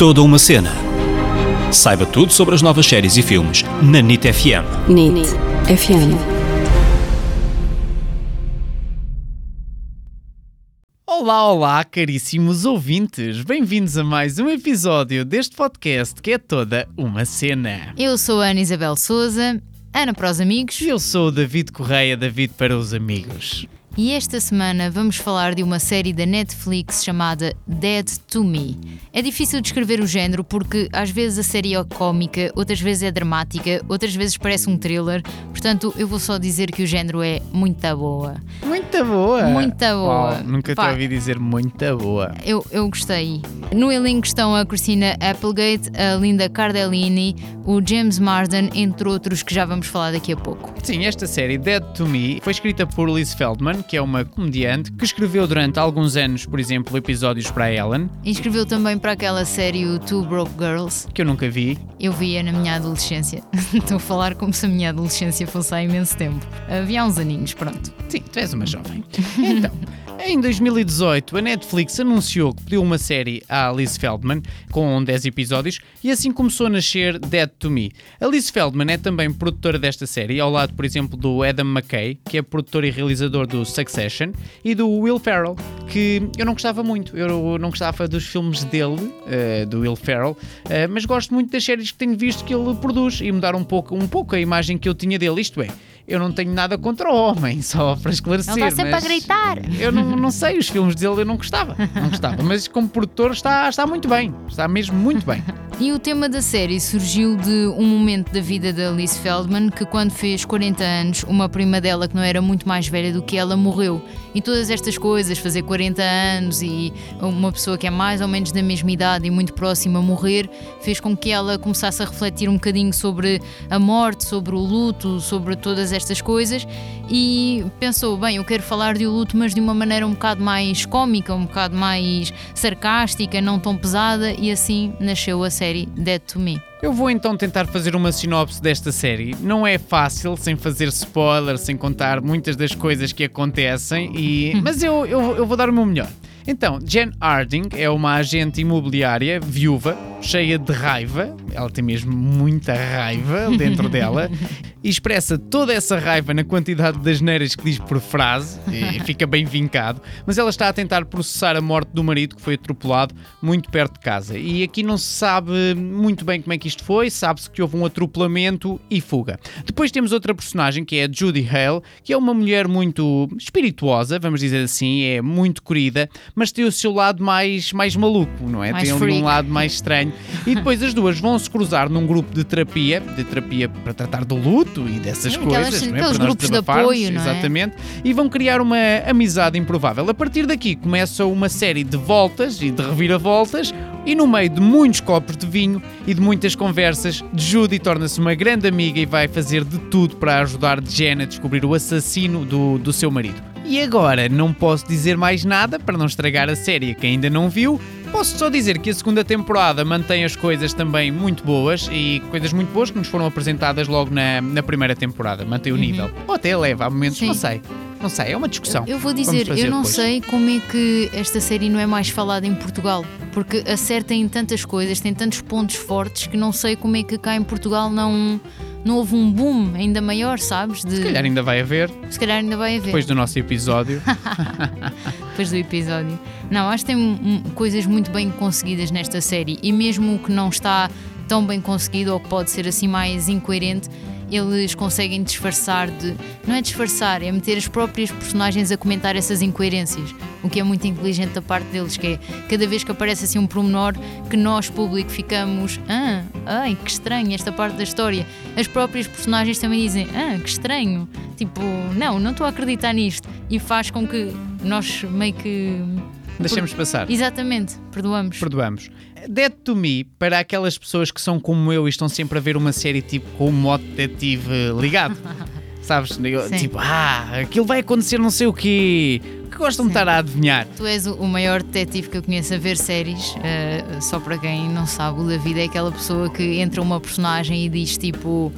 Toda uma cena. Saiba tudo sobre as novas séries e filmes na NIT FM. NIT FM. Olá, olá, caríssimos ouvintes! Bem-vindos a mais um episódio deste podcast que é toda uma cena. Eu sou a Ana Isabel Souza, Ana para os amigos, E eu sou o David Correia, David para os amigos. E esta semana vamos falar de uma série da Netflix chamada Dead to Me. É difícil descrever o género porque às vezes a série é cómica, outras vezes é dramática, outras vezes parece um thriller, portanto eu vou só dizer que o género é muito boa. Muito boa! Muito boa. Uau, nunca Pá. te ouvi dizer muito boa. Eu, eu gostei. No elenco estão a Christina Applegate, a Linda Cardellini, o James Marsden, entre outros que já vamos falar daqui a pouco. Sim, esta série Dead to Me foi escrita por Liz Feldman, que é uma comediante que escreveu durante alguns anos, por exemplo, episódios para a Ellen, E escreveu também para aquela série o Two Broke Girls. que eu nunca vi. Eu via na minha adolescência. Estou a falar como se a minha adolescência fosse há imenso tempo. Havia uns aninhos, pronto. Sim, tu és uma jovem. Então, em 2018, a Netflix anunciou que pediu uma série à Liz Feldman com 10 episódios e assim começou a nascer Dead to Me. A Liz Feldman é também produtora desta série, ao lado, por exemplo, do Adam McKay, que é produtor e realizador do Succession, e do Will Ferrell, que eu não gostava muito. Eu não gostava dos filmes dele, eh, do Will Ferrell, eh, mas gosto muito das séries que tenho visto que ele produz e mudar um pouco, um pouco a imagem que eu tinha dele. Isto é, eu não tenho nada contra o homem, só para esclarecer. Ele está sempre mas a gritar. Eu não, não sei, os filmes dele eu não gostava. Não gostava, mas como produtor está, está muito bem. Está mesmo muito bem. E o tema da série surgiu de um momento da vida da Liz Feldman que, quando fez 40 anos, uma prima dela, que não era muito mais velha do que ela, morreu. E todas estas coisas, fazer 40 anos e uma pessoa que é mais ou menos da mesma idade e muito próxima morrer, fez com que ela começasse a refletir um bocadinho sobre a morte, sobre o luto, sobre todas estas coisas e pensou: bem, eu quero falar de luto, mas de uma maneira um bocado mais cómica, um bocado mais sarcástica, não tão pesada, e assim nasceu a série Dead to Me. Eu vou então tentar fazer uma sinopse desta série. Não é fácil, sem fazer spoiler, sem contar muitas das coisas que acontecem, e... mas eu, eu, eu vou dar o meu melhor. Então, Jen Harding é uma agente imobiliária viúva, cheia de raiva, ela tem mesmo muita raiva dentro dela, e expressa toda essa raiva na quantidade de asneiras que diz por frase, e fica bem vincado, mas ela está a tentar processar a morte do marido que foi atropelado muito perto de casa. E aqui não se sabe muito bem como é que isto foi, sabe-se que houve um atropelamento e fuga. Depois temos outra personagem que é a Judy Hale, que é uma mulher muito espirituosa, vamos dizer assim, é muito querida, mas tem o seu lado mais, mais maluco, não é? Mais tem freak. um lado mais estranho. E depois as duas vão se cruzar num grupo de terapia, de terapia para tratar do luto e dessas aquelas- coisas, não é? Para nós grupos de apoio, não é? Exatamente. E vão criar uma amizade improvável. A partir daqui começa uma série de voltas e de reviravoltas, e no meio de muitos copos de vinho e de muitas conversas, Judy torna-se uma grande amiga e vai fazer de tudo para ajudar Jen a descobrir o assassino do, do seu marido. E agora, não posso dizer mais nada para não estragar a série a quem ainda não viu. Posso só dizer que a segunda temporada mantém as coisas também muito boas e coisas muito boas que nos foram apresentadas logo na, na primeira temporada. Mantém o nível. Ou até leva a momentos, Sim. não sei. Não sei, é uma discussão. Eu vou Vamos dizer, eu não depois. sei como é que esta série não é mais falada em Portugal, porque acerta em tantas coisas, tem tantos pontos fortes que não sei como é que cá em Portugal não, não houve um boom ainda maior, sabes? De, Se calhar ainda vai haver, se calhar ainda vai haver. depois do nosso episódio. depois do episódio. Não, acho que tem coisas muito bem conseguidas nesta série e mesmo o que não está tão bem conseguido ou que pode ser assim mais incoerente, eles conseguem disfarçar de. Não é disfarçar, é meter as próprias personagens a comentar essas incoerências. O que é muito inteligente da parte deles, que é cada vez que aparece assim um promenor que nós, público, ficamos. Ah, ai, que estranho esta parte da história. As próprias personagens também dizem, ah, que estranho. Tipo, não, não estou a acreditar nisto. E faz com que nós meio que. Deixemos passar. Exatamente, perdoamos. Perdoamos. Dead to Me, para aquelas pessoas que são como eu e estão sempre a ver uma série tipo com um modo detetive ligado. Sabes? Eu, tipo, ah, aquilo vai acontecer não sei o quê. Gostam de estar a adivinhar. Tu és o maior detetive que eu conheço a ver séries. eh, só para quem não sabe, o David é aquela pessoa que entra uma personagem e diz tipo: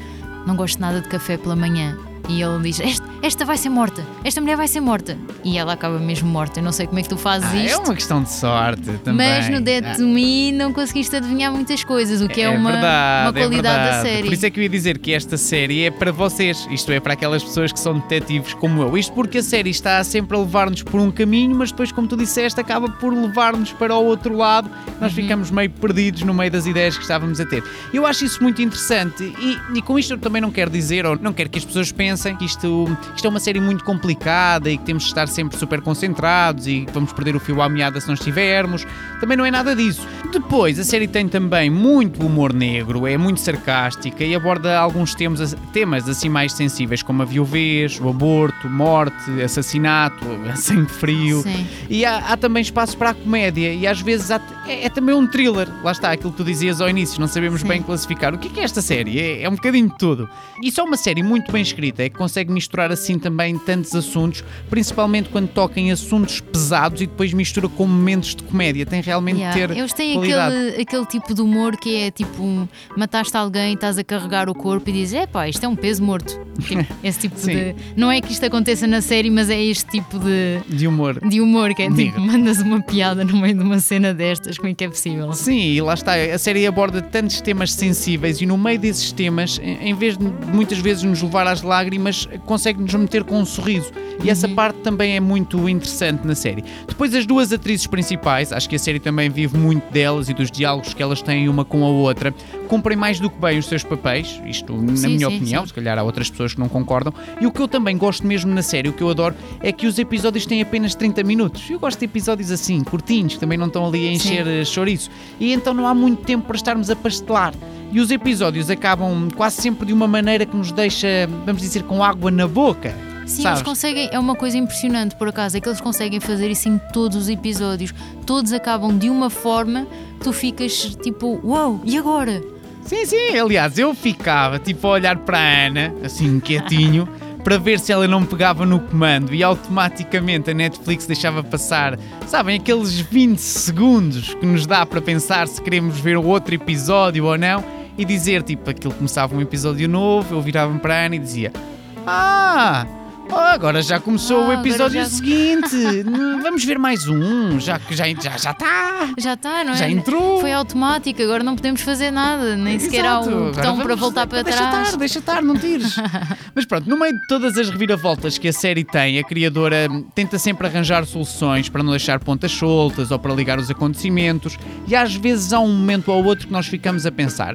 Não gosto nada de café pela manhã. E ele diz: "Esta- esta vai ser morta, esta mulher vai ser morta. E ela acaba mesmo morta. Eu não sei como é que tu fazes Ah, é isto. uma questão de sorte também. Mas no Dead Ah. to Me não conseguiste adivinhar muitas coisas, o que é, uma, verdade, uma qualidade é da série. Por isso é que eu ia dizer que esta série é para vocês, isto é, para aquelas pessoas que são detetives como eu. Isto porque a série está sempre a levar-nos por um caminho, mas depois, como tu disseste, acaba por levar-nos para o outro lado. Nós Uhum. ficamos meio perdidos no meio das ideias que estávamos a ter. Eu acho isso muito interessante e, e com isto eu também não quero dizer, ou não quero que as pessoas pensem que isto, isto é uma série muito complicada e que temos de estar sempre super concentrados e vamos perder o fio à meada se não estivermos. Também não é nada disso. Depois, a série tem também muito humor negro, é muito sarcástica e aborda alguns temas, temas assim mais sensíveis, como a viuvez, o aborto, morte, assassinato, sangue frio. Sim. E há, há também espaço para a comédia e às vezes há- é, é também um thriller. Lá está, aquilo que tu dizias ao início, não sabemos Sim. bem classificar. O que é, que é esta série? É, é um bocadinho de tudo. E só uma série muito bem escrita é que consegue misturar assim também tantos assuntos, principalmente quando toca em assuntos pesados e depois mistura com momentos de comédia. Tem realmente Yeah. ter Eles têm qualidade. aquele, aquele tipo de humor que é tipo: mataste alguém, estás a carregar o corpo e dizes, epá, isto é um peso morto. Tipo, esse tipo de. Não é que isto aconteça na série, mas é este tipo de, de humor. de humor que é tipo: Diga. mandas uma piada no meio de uma cena destas, como é que é possível? Sim, e lá está, a série aborda tantos temas sensíveis e no meio desses temas, em em vez de muitas vezes nos levar às lágrimas, consegue-nos meter com um sorriso. E essa parte também é muito interessante na série. Depois, as duas atrizes principais, acho que a série também vive muito delas e dos diálogos que elas têm uma com a outra, cumprem mais do que bem os seus papéis, isto na Sim, minha sim, opinião, sim. se calhar há outras pessoas que não concordam. E o que eu também gosto mesmo na série, o que eu adoro, é que os episódios têm apenas 30 minutos. Eu gosto de episódios assim, curtinhos, que também não estão ali a encher eh, chouriço. E então não há muito tempo para estarmos a pastelar. E os episódios acabam quase sempre de uma maneira que nos deixa, vamos dizer, com água na boca. Sim, sabes? eles conseguem, é uma coisa impressionante por acaso, é que eles conseguem fazer isso em todos os episódios. Todos acabam de uma forma que tu ficas tipo, uau, e agora? Sim, sim, aliás, eu ficava tipo a olhar para a Ana, assim, quietinho, para ver se ela não pegava no comando e automaticamente a Netflix deixava passar, sabem, aqueles 20 segundos que nos dá para pensar se queremos ver o outro episódio ou não e dizer, tipo, aquilo começava um episódio novo, eu virava-me para a Ana e dizia: Ah! oh, Agora já começou Ah, o episódio já- seguinte. Hum, Vamos ver mais um, já já já já está. Já está, não é? Já entrou. Foi automático, agora não podemos fazer nada, nem sequer há Exato. um botão para voltar para deixa trás. Estar, deixa estar, não tires. Mas pronto, no meio de todas as reviravoltas que a série tem, a criadora tenta sempre arranjar soluções para não deixar pontas soltas ou para ligar os acontecimentos, e às vezes há um momento ou outro que nós ficamos a pensar.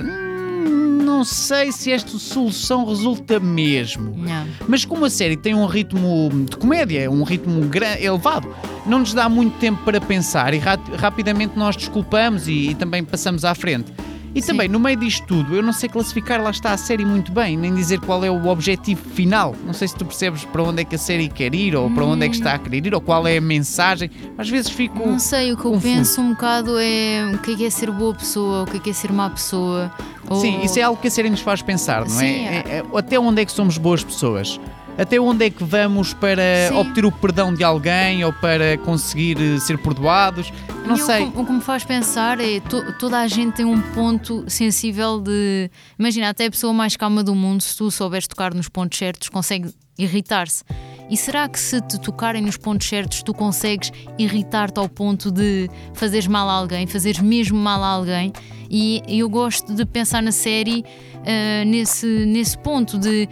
"Hum, não sei se esta solução resulta mesmo. Não. Mas como a série tem um ritmo de comédia, um ritmo elevado, não nos dá muito tempo para pensar e ra- rapidamente nós desculpamos e, e também passamos à frente. E Sim. também, no meio disto tudo, eu não sei classificar lá está a série muito bem, nem dizer qual é o objetivo final. Não sei se tu percebes para onde é que a série quer ir, ou para onde é que está a querer ir, ou qual é a mensagem. Às vezes fico. Não sei, o que eu confuso. penso um bocado é o que é, que é ser boa pessoa, o que é, que é ser má pessoa. ou- Sim, isso é algo que a série nos faz pensar, não Sim, é? É- é- Até onde é que somos boas pessoas? Até onde é que vamos para Sim. obter o perdão de alguém ou para conseguir eh, ser perdoados? Não E sei. O que me faz pensar é to- toda a gente tem um ponto sensível de. Imagina, até a pessoa mais calma do mundo, se tu souberes tocar nos pontos certos, consegue irritar-se. E será que se te tocarem nos pontos certos, tu consegues irritar-te ao ponto de fazeres mal a alguém, fazeres mesmo mal a alguém? E eu gosto de pensar na série ah, nesse, nesse ponto de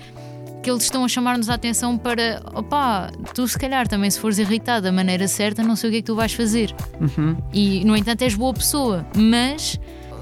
que eles estão a chamar-nos a atenção para opá, tu se calhar também se fores irritado da maneira certa, não sei o que é que tu vais fazer. Uhum. E no entanto és boa pessoa, mas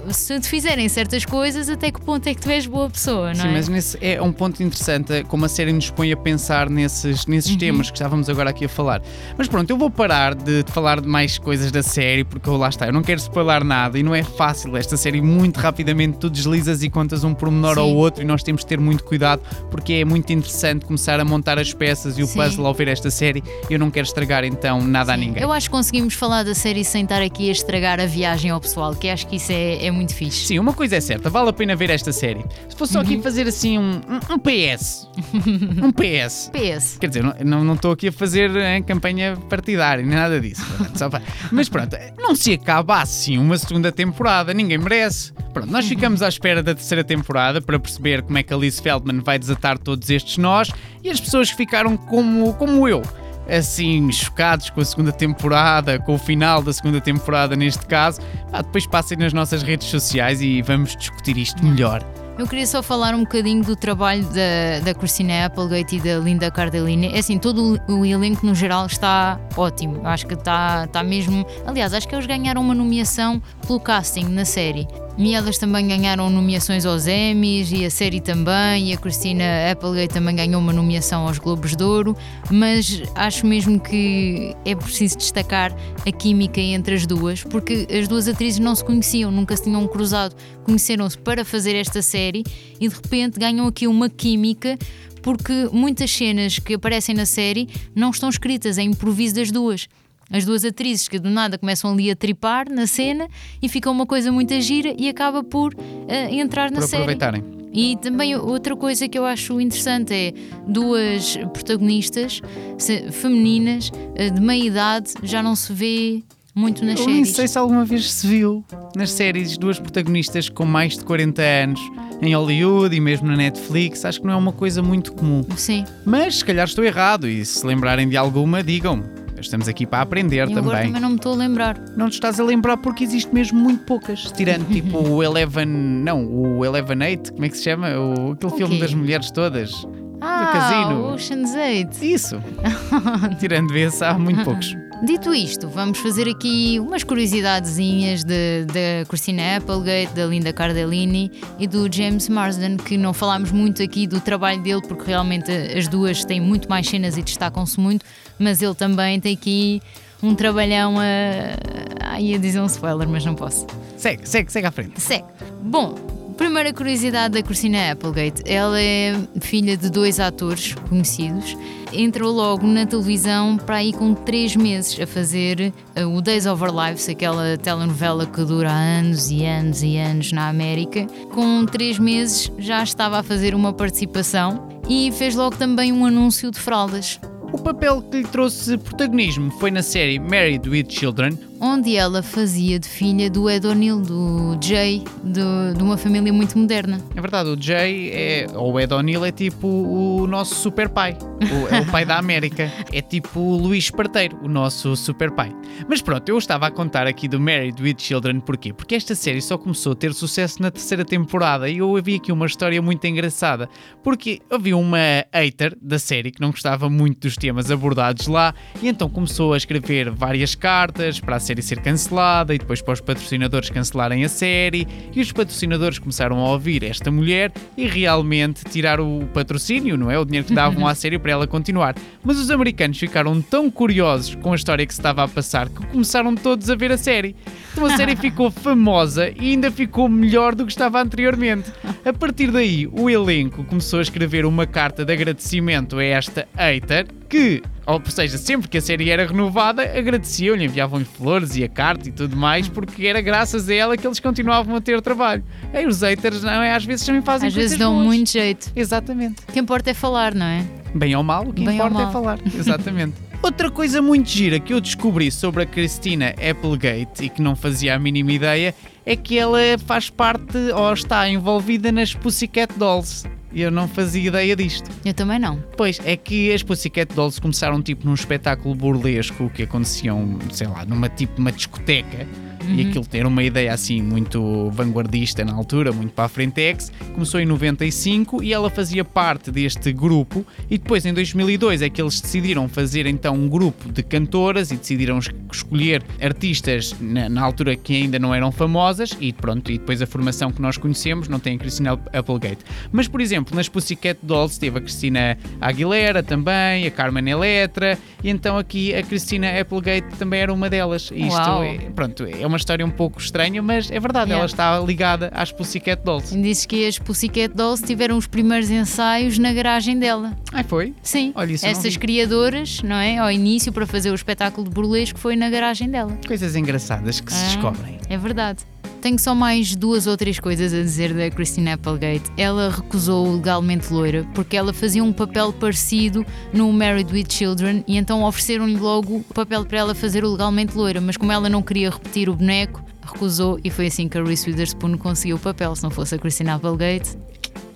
se te fizerem certas coisas, até que ponto é que tu és boa pessoa, não Sim, é? mas nesse é um ponto interessante é como a série nos põe a pensar nesses, nesses Uhum. temas que estávamos agora aqui a falar. Mas pronto, eu vou parar de, falar de mais coisas da série, porque lá está, eu não quero spoiler nada e não é fácil. Esta série, muito rapidamente, tu deslizas e contas um pormenor Sim. ao outro e nós temos de ter muito cuidado, porque é muito interessante começar a montar as peças e o Sim. puzzle ao ver esta série. Eu não quero estragar então nada a Sim. ninguém. Eu acho que conseguimos falar da série sem estar aqui a estragar a viagem ao pessoal, que acho que isso é, é muito fixe. Sim, uma coisa é certa, vale a pena ver esta série. Se fosse só aqui fazer assim um, um, um PS. um PS. PS. Quer dizer, não- não estou aqui a fazer em campanha partidária, nem nada disso. Só para- Mas pronto, não se acaba assim uma segunda temporada, ninguém merece. Pronto, nós ficamos à espera da terceira temporada para perceber como é que a Liz Feldman vai desatar todos estes nós e as pessoas que ficaram como, como eu. Assim, chocados com a segunda temporada, com o final da segunda temporada neste caso, pá, depois passem nas nossas redes sociais e vamos discutir isto melhor. Eu queria só falar um bocadinho do trabalho da, da Christina Applegate e da Linda Cardellini. É assim, todo o, o elenco no geral está ótimo. Eu acho que está, está mesmo. Aliás, acho que eles ganharam uma nomeação pelo casting na série. E elas também ganharam nomeações aos Emmys e a série também. E a Christina Applegate também ganhou uma nomeação aos Globos de Ouro. Mas acho mesmo que é preciso destacar a química entre as duas, porque as duas atrizes não se conheciam, nunca se tinham cruzado. Conheceram-se para fazer esta série e de repente ganham aqui uma química. Porque muitas cenas que aparecem na série não estão escritas, é improviso das duas. As duas atrizes que do nada começam ali a tripar na cena e fica uma coisa muito gira e acaba por eh, entrar na Por série. aproveitarem. E também outra coisa que eu acho interessante é duas protagonistas femininas eh, de meia idade já não se vê muito nas Eu nem séries. sei se alguma vez se viu nas séries duas protagonistas com mais de 40 anos em Hollywood e mesmo na Netflix. Acho que não é uma coisa muito comum. Sim. Mas se calhar estou errado e se lembrarem de alguma, digam-me. Estamos aqui para aprender Eu agora também. também não me estou a lembrar. Não te estás a lembrar porque existe mesmo muito poucas. Tirando tipo o Eleven. Não, o Eleven Eight, como é que se chama? O, aquele O filme das mulheres todas. Ah, casino. Ocean's 8. Isso. Tirando esse, há muito poucos. Dito isto, vamos fazer aqui umas curiosidadezinhas de- da Christina Applegate, da Linda Cardellini e do James Marsden, que não falámos muito aqui do trabalho dele, porque realmente as duas têm muito mais cenas e destacam-se muito, mas ele também tem aqui um trabalhão a. Ai, ia dizer um spoiler, mas não posso. Segue, segue, segue à frente. Segue. Bom, primeira curiosidade da Christina Applegate. Ela é filha de dois atores conhecidos. Entrou logo na televisão para aí com três meses a fazer uh, o Days of Our Lives, aquela telenovela que dura anos e anos e anos na América. Com três meses já estava a fazer uma participação e fez logo também um anúncio de fraldas. O papel que lhe trouxe protagonismo foi na série Married with Children, onde ela fazia de filha do Ed O'Neill, do Jay, do- de uma família muito moderna. É verdade, o Jay é, ou o Ed O'Neill é tipo o nosso super pai. O, é o pai da América. É tipo o Luís Parteiro, o nosso super pai. Mas pronto, eu estava a contar aqui do Married with Children, porquê? Porque esta série só começou a ter sucesso na terceira temporada e eu ouvi aqui uma história muito engraçada. Porque havia uma hater da série que não gostava muito dos temas abordados lá e então começou a escrever várias cartas para a série ser cancelada e depois para os patrocinadores cancelarem a série e os patrocinadores começaram a ouvir esta mulher e realmente tirar o patrocínio, não é? O dinheiro que davam à série para ela continuar. Mas os americanos ficaram tão curiosos com a história que se estava a passar que começaram todos a ver a série. Então a série ficou famosa e ainda ficou melhor do que estava anteriormente. A partir daí, o elenco começou a escrever uma carta de agradecimento a esta hater que, ou seja, sempre que a série era renovada, agradeciam-lhe, enviavam-lhe flores e a carta e tudo mais, porque era graças a ela que eles continuavam a ter trabalho. Aí os haters, não é? Às vezes também fazem Às vezes dão boas. muito jeito. Exatamente. O que importa é falar, não é? Bem ou mal, o que Bem importa é falar. Exatamente. Outra coisa muito gira que eu descobri sobre a Christina Applegate e que não fazia a mínima ideia é que ela faz parte ou está envolvida nas Pussycat Dolls. E eu não fazia ideia disto. Eu também não. Pois, é que as Pussycat Dolls começaram tipo num espetáculo burlesco que aconteciam, sei lá, numa tipo uma discoteca. E aquilo ter uma ideia assim muito vanguardista na altura, muito para a Frentex. Começou em 95 e ela fazia parte deste grupo. E depois em 2002 é que eles decidiram fazer então um grupo de cantoras e decidiram es- escolher artistas na, na altura que ainda não eram famosas. E pronto, e depois a formação que nós conhecemos não tem a Christina Applegate. Mas por exemplo, nas Pussycat Dolls teve a Cristina Aguilera também, a Carmen Electra. E então aqui a Christina Applegate também era uma delas. Isto é, pronto, é uma história um pouco estranha, mas é verdade, Yeah. ela está ligada às Pussycat Dolls. Dizes que as Pussycat Dolls tiveram os primeiros ensaios na garagem dela. Ai, foi? Sim, Olha, isso essas criadoras, não é? Ao início, para fazer o espetáculo de burlesco, foi na garagem dela. Coisas engraçadas que se Ah. descobrem. É verdade. Tenho só mais duas ou três coisas a dizer da Christine Applegate. Ela recusou o Legalmente Loira porque ela fazia um papel parecido no Married with Children e então ofereceram-lhe logo o papel para ela fazer o Legalmente Loira, mas como ela não queria repetir o boneco, recusou e foi assim que a Reese Witherspoon conseguiu o papel. Se não fosse a Christine Applegate,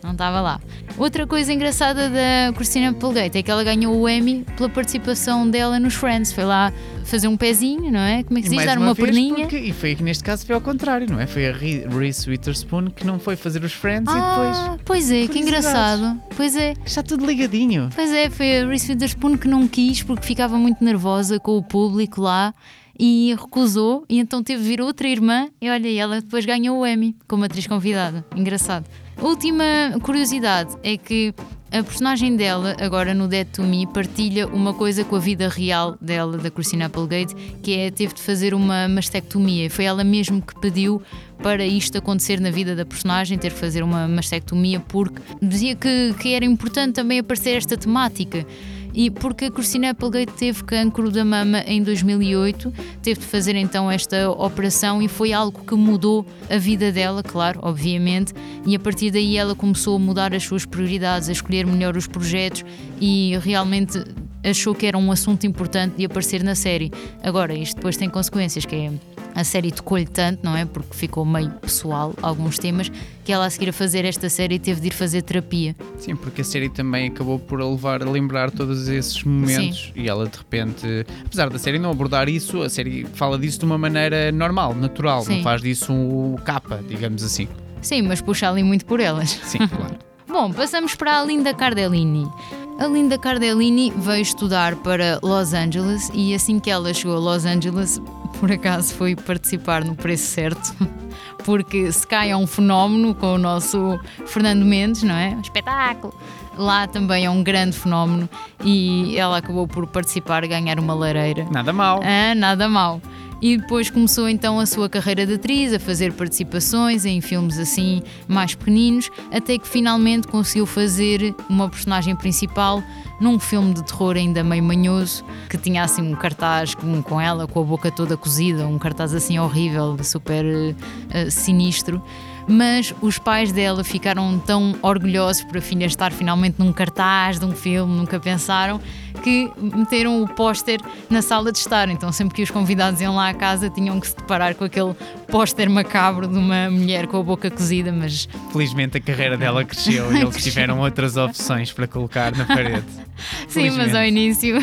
não estava lá. Outra coisa engraçada da Christina Applegate é que ela ganhou o Emmy pela participação dela nos Friends. Foi lá fazer um pezinho, não é? Como é que se diz? Dar uma, uma perninha. Porque, e foi que neste caso foi ao contrário, não é? Foi a Reese Witherspoon que não foi fazer os Friends ah, e depois. Pois é, que engraçado. Pois é. Está tudo ligadinho. Pois é, foi a Reese Witherspoon que não quis porque ficava muito nervosa com o público lá e recusou, e então teve de vir outra irmã, e olha, ela depois ganhou o Emmy como atriz convidada. Engraçado. Última curiosidade é que a personagem dela, agora no Dead to Me, partilha uma coisa com a vida real dela, da Christina Applegate, que é teve de fazer uma mastectomia. Foi ela mesmo que pediu para isto acontecer na vida da personagem, ter de fazer uma mastectomia, porque dizia que, que era importante também aparecer esta temática e porque a Christina Applegate teve cancro da mama em 2008, teve de fazer então esta operação e foi algo que mudou a vida dela, claro, obviamente, e a partir daí ela começou a mudar as suas prioridades, a escolher melhor os projetos e realmente achou que era um assunto importante de aparecer na série. Agora, isto depois tem consequências, que é a série tocou-lhe tanto, não é? Porque ficou meio pessoal alguns temas, que ela a seguir a fazer esta série teve de ir fazer terapia. Sim, porque a série também acabou por a levar a lembrar todos esses momentos Sim. e ela de repente, apesar da série não abordar isso, a série fala disso de uma maneira normal, natural, Sim. não faz disso um capa, digamos assim. Sim, mas puxa ali muito por elas. Sim, claro. Bom, passamos para a Linda Cardellini. A Linda Cardellini veio estudar para Los Angeles e assim que ela chegou a Los Angeles, por acaso foi participar no preço certo, porque se cai é um fenómeno com o nosso Fernando Mendes, não é? Um espetáculo. Lá também é um grande fenómeno e ela acabou por participar e ganhar uma lareira. Nada mal. Ah, nada mal e depois começou então a sua carreira de atriz, a fazer participações em filmes assim mais pequeninos, até que finalmente conseguiu fazer uma personagem principal num filme de terror ainda meio manhoso, que tinha assim um cartaz com, com ela, com a boca toda cozida, um cartaz assim horrível, super uh, sinistro mas os pais dela ficaram tão orgulhosos por a filha estar finalmente num cartaz de um filme, nunca pensaram, que meteram o póster na sala de estar. Então, sempre que os convidados iam lá à casa, tinham que se deparar com aquele póster macabro de uma mulher com a boca cozida, mas. Felizmente a carreira dela cresceu e eles tiveram outras opções para colocar na parede. Sim, mas ao início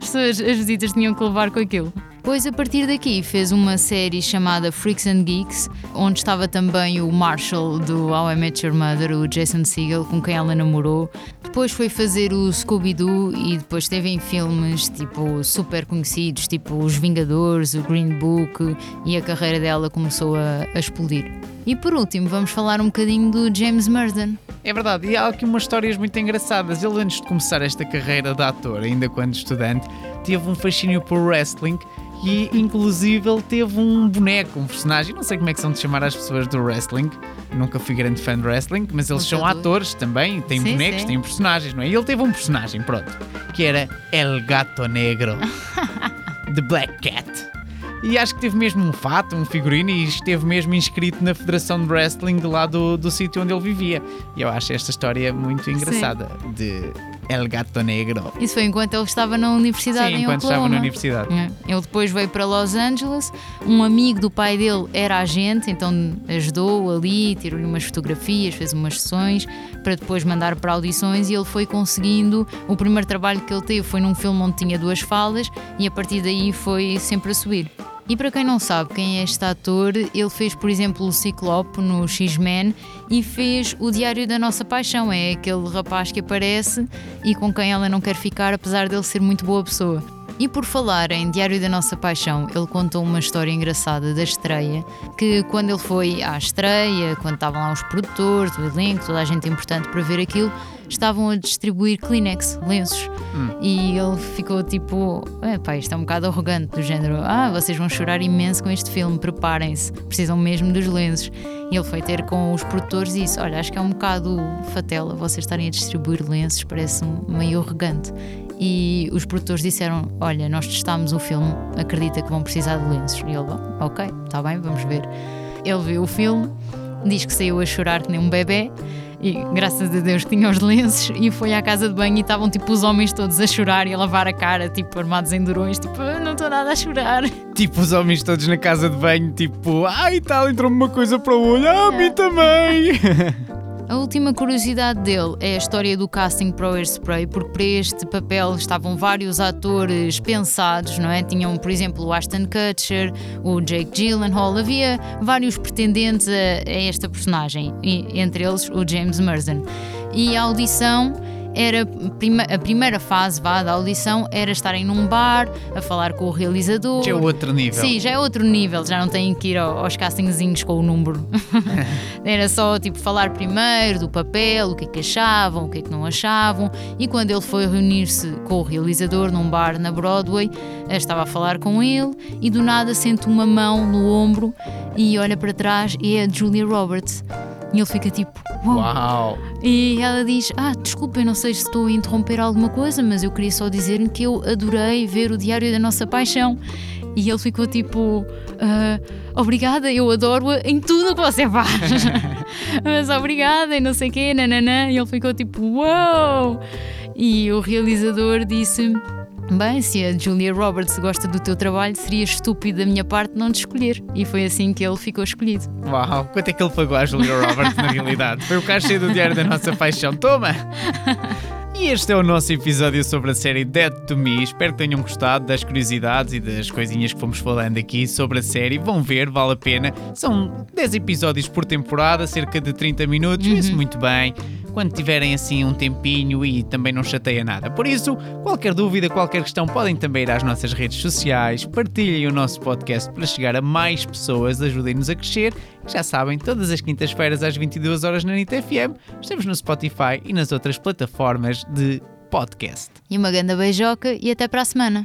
as, pessoas, as visitas tinham que levar com aquilo. Depois, a partir daqui, fez uma série chamada Freaks and Geeks, onde estava também o Marshall do How I Met Your Mother, o Jason Segel, com quem ela namorou. Depois foi fazer o Scooby-Doo e depois esteve em filmes tipo super conhecidos, tipo Os Vingadores, o Green Book, e a carreira dela começou a, a explodir. E por último, vamos falar um bocadinho do James Marsden. É verdade, e há aqui umas histórias muito engraçadas. Ele, antes de começar esta carreira de ator, ainda quando estudante, teve um fascínio por wrestling e inclusive ele teve um boneco, um personagem, não sei como é que são de chamar as pessoas do wrestling, nunca fui grande fã de wrestling, mas eles são atores também, têm sim, bonecos, sim. têm personagens, não é? E ele teve um personagem, pronto, que era El Gato Negro, The Black Cat. E acho que teve mesmo um fato, um figurino, e esteve mesmo inscrito na Federação de Wrestling lá do, do sítio onde ele vivia. E eu acho esta história muito engraçada Sim. de El Gato Negro. Isso foi enquanto ele estava na universidade Sim, em enquanto Oklahoma. estava na universidade. É. Ele depois veio para Los Angeles. Um amigo do pai dele era agente, então ajudou ali, tirou-lhe umas fotografias, fez umas sessões para depois mandar para audições e ele foi conseguindo. O primeiro trabalho que ele teve foi num filme onde tinha duas falas e a partir daí foi sempre a subir. E para quem não sabe quem é este ator, ele fez, por exemplo, o Ciclope no X-Men e fez o Diário da Nossa Paixão. É aquele rapaz que aparece e com quem ela não quer ficar, apesar dele ser muito boa pessoa. E por falar em Diário da Nossa Paixão, ele contou uma história engraçada da estreia, que quando ele foi à estreia, quando estavam lá os produtores, o elenco, toda a gente importante para ver aquilo, estavam a distribuir Kleenex, lenços. Hum. E ele ficou tipo, é pá, isto é um bocado arrogante, do género, ah, vocês vão chorar imenso com este filme, preparem-se, precisam mesmo dos lenços. E ele foi ter com os produtores e disse: Olha, acho que é um bocado fatela vocês estarem a distribuir lenços, parece meio arrogante. E os produtores disseram: Olha, nós testámos o filme, acredita que vão precisar de lenços. E ele, "Oh, ok, está bem, vamos ver. Ele viu o filme, diz que saiu a chorar que nem um bebê. E graças a Deus que tinha os lenços e foi à casa de banho e estavam tipo os homens todos a chorar e a lavar a cara, tipo armados em durões, tipo, "Ah, não estou nada a chorar. Tipo os homens todos na casa de banho, tipo, ai tal, entrou-me uma coisa para o olho, ah, a mim também. A última curiosidade dele é a história do casting para o Airspray, porque para este papel estavam vários atores pensados, não é? Tinham, por exemplo, o Ashton Kutcher, o Jake Gyllenhaal, havia vários pretendentes a, a esta personagem, entre eles o James Marsden. E a audição era prima- a primeira fase vá, da audição era estarem num bar a falar com o realizador. Já é outro nível. Sim, já é outro nível, já não têm que ir ao- aos castingzinhos com o número. Era só tipo falar primeiro do papel, o que é que achavam, o que é que não achavam. E quando ele foi reunir-se com o realizador num bar na Broadway, eh, estava a falar com ele e do nada sente uma mão no ombro e olha para trás e é a Julia Roberts. E ele fica tipo, uau. Uau. E ela diz: Ah, desculpem, não sei se estou a interromper alguma coisa, mas eu queria só dizer que eu adorei ver o Diário da Nossa Paixão. E ele ficou tipo: "Ah, Obrigada, eu adoro-a em tudo o que você faz. mas obrigada e não sei o quê, nananã. E ele ficou tipo: Uau! E o realizador disse. Bem, se a Julia Roberts gosta do teu trabalho, seria estúpido da minha parte não te escolher. E foi assim que ele ficou escolhido. Uau, quanto é que ele pagou à Julia Roberts na realidade? Foi o cachê do Diário da Nossa Paixão. Toma! E este é o nosso episódio sobre a série Dead to Me. Espero que tenham gostado das curiosidades e das coisinhas que fomos falando aqui sobre a série. Vão ver, vale a pena. São 10 episódios por temporada, cerca de 30 minutos. Isso muito bem. Quando tiverem assim um tempinho e também não chateia nada. Por isso, qualquer dúvida, qualquer questão, podem também ir às nossas redes sociais. Partilhem o nosso podcast para chegar a mais pessoas. Ajudem-nos a crescer. Já sabem, todas as quintas-feiras às 22 horas na NIT FM. Estamos no Spotify e nas outras plataformas de podcast. E uma grande beijoca e até para a semana.